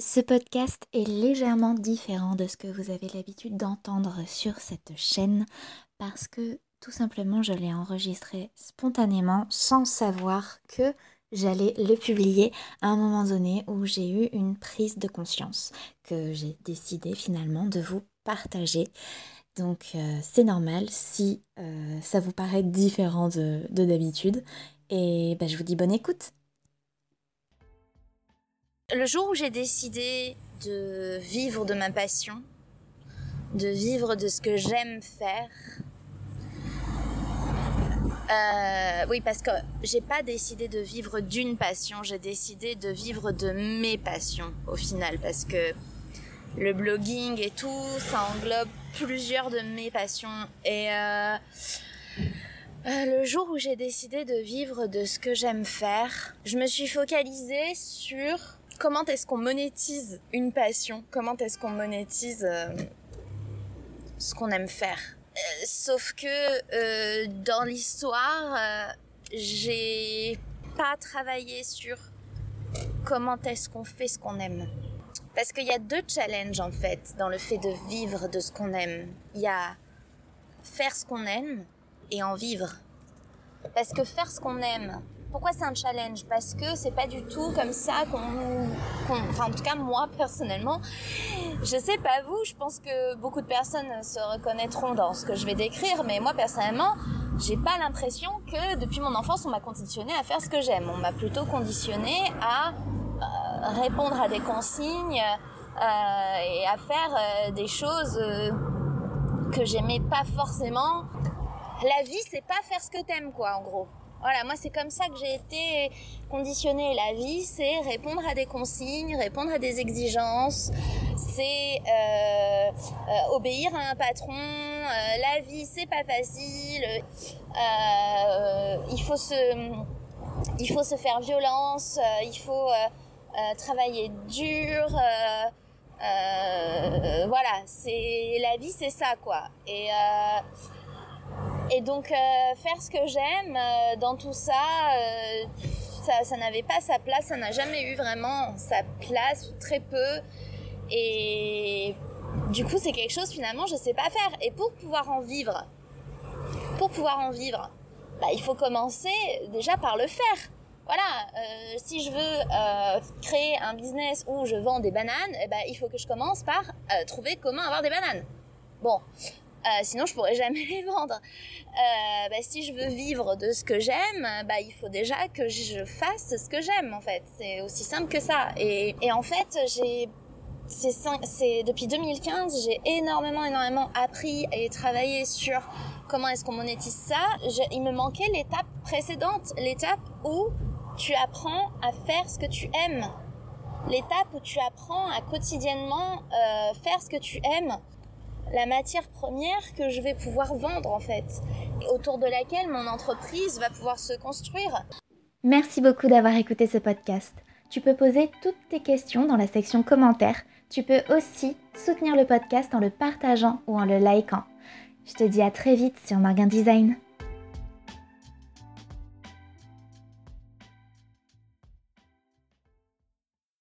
Ce podcast est légèrement différent de ce que vous avez l'habitude d'entendre sur cette chaîne parce que tout simplement je l'ai enregistré spontanément sans savoir que j'allais le publier à un moment donné où j'ai eu une prise de conscience que j'ai décidé finalement de vous partager. Donc euh, c'est normal si euh, ça vous paraît différent de d'habitude. Et bah, je vous dis bonne écoute. Le jour où j'ai décidé de vivre de ma passion, de vivre de ce que j'aime faire, euh, oui, parce que j'ai pas décidé de vivre d'une passion, j'ai décidé de vivre de mes passions au final, parce que le blogging et tout, ça englobe plusieurs de mes passions. Et euh, euh, le jour où j'ai décidé de vivre de ce que j'aime faire, je me suis focalisée sur comment est-ce qu'on monétise une passion? Comment est-ce qu'on monétise euh, ce qu'on aime faire? Euh, Sauf que euh, dans l'histoire, j'ai pas travaillé sur comment est-ce qu'on fait ce qu'on aime. Parce qu'il y a deux challenges en fait dans le fait de vivre de ce qu'on aime. Il y a faire ce qu'on aime et en vivre. Parce que faire ce qu'on aime, pourquoi c'est un challenge? Parce que c'est pas du tout comme ça qu'on, enfin en tout cas moi personnellement, je sais pas vous, je pense que beaucoup de personnes se reconnaîtront dans ce que je vais décrire, mais moi personnellement, j'ai pas l'impression que depuis mon enfance on m'a conditionné à faire ce que j'aime. On m'a plutôt conditionné à euh, répondre à des consignes euh, et à faire euh, des choses que j'aimais pas forcément. La vie, c'est pas faire ce que t'aimes, quoi, en gros. Voilà, moi c'est comme ça que j'ai été conditionnée. La vie, c'est répondre à des consignes, répondre à des exigences, c'est euh, euh, obéir à un patron. Euh, la vie, c'est pas facile. il faut se, il faut se faire violence. il faut travailler dur. voilà, c'est la vie, c'est ça quoi. Et et donc euh, faire ce que j'aime euh, dans tout ça, euh, ça, ça n'avait pas sa place, ça n'a jamais eu vraiment sa place, très peu. Et du coup, c'est quelque chose finalement je sais pas faire. Et pour pouvoir en vivre, pour pouvoir en vivre, bah, il faut commencer déjà par le faire. Voilà, si je veux créer un business où je vends des bananes, eh ben, il faut que je commence par trouver comment avoir des bananes. Bon, euh, sinon, je pourrais jamais les vendre. Euh, bah, si je veux vivre de ce que j'aime, bah, il faut déjà que je fasse ce que j'aime, en fait. C'est aussi simple que ça. Et, en fait, j'ai c'est depuis 2015, j'ai énormément, énormément appris et travaillé sur comment est-ce qu'on monétise ça. il me manquait l'étape précédente, l'étape où tu apprends à faire ce que tu aimes. L'étape où tu apprends à quotidiennement euh, faire ce que tu aimes la matière première que je vais pouvoir vendre en fait, autour de laquelle mon entreprise va pouvoir se construire. Merci beaucoup d'avoir écouté ce podcast. Tu peux poser toutes tes questions dans la section commentaires. Tu peux aussi soutenir le podcast en le partageant ou en le likant. Je te dis à très vite sur Margin Design.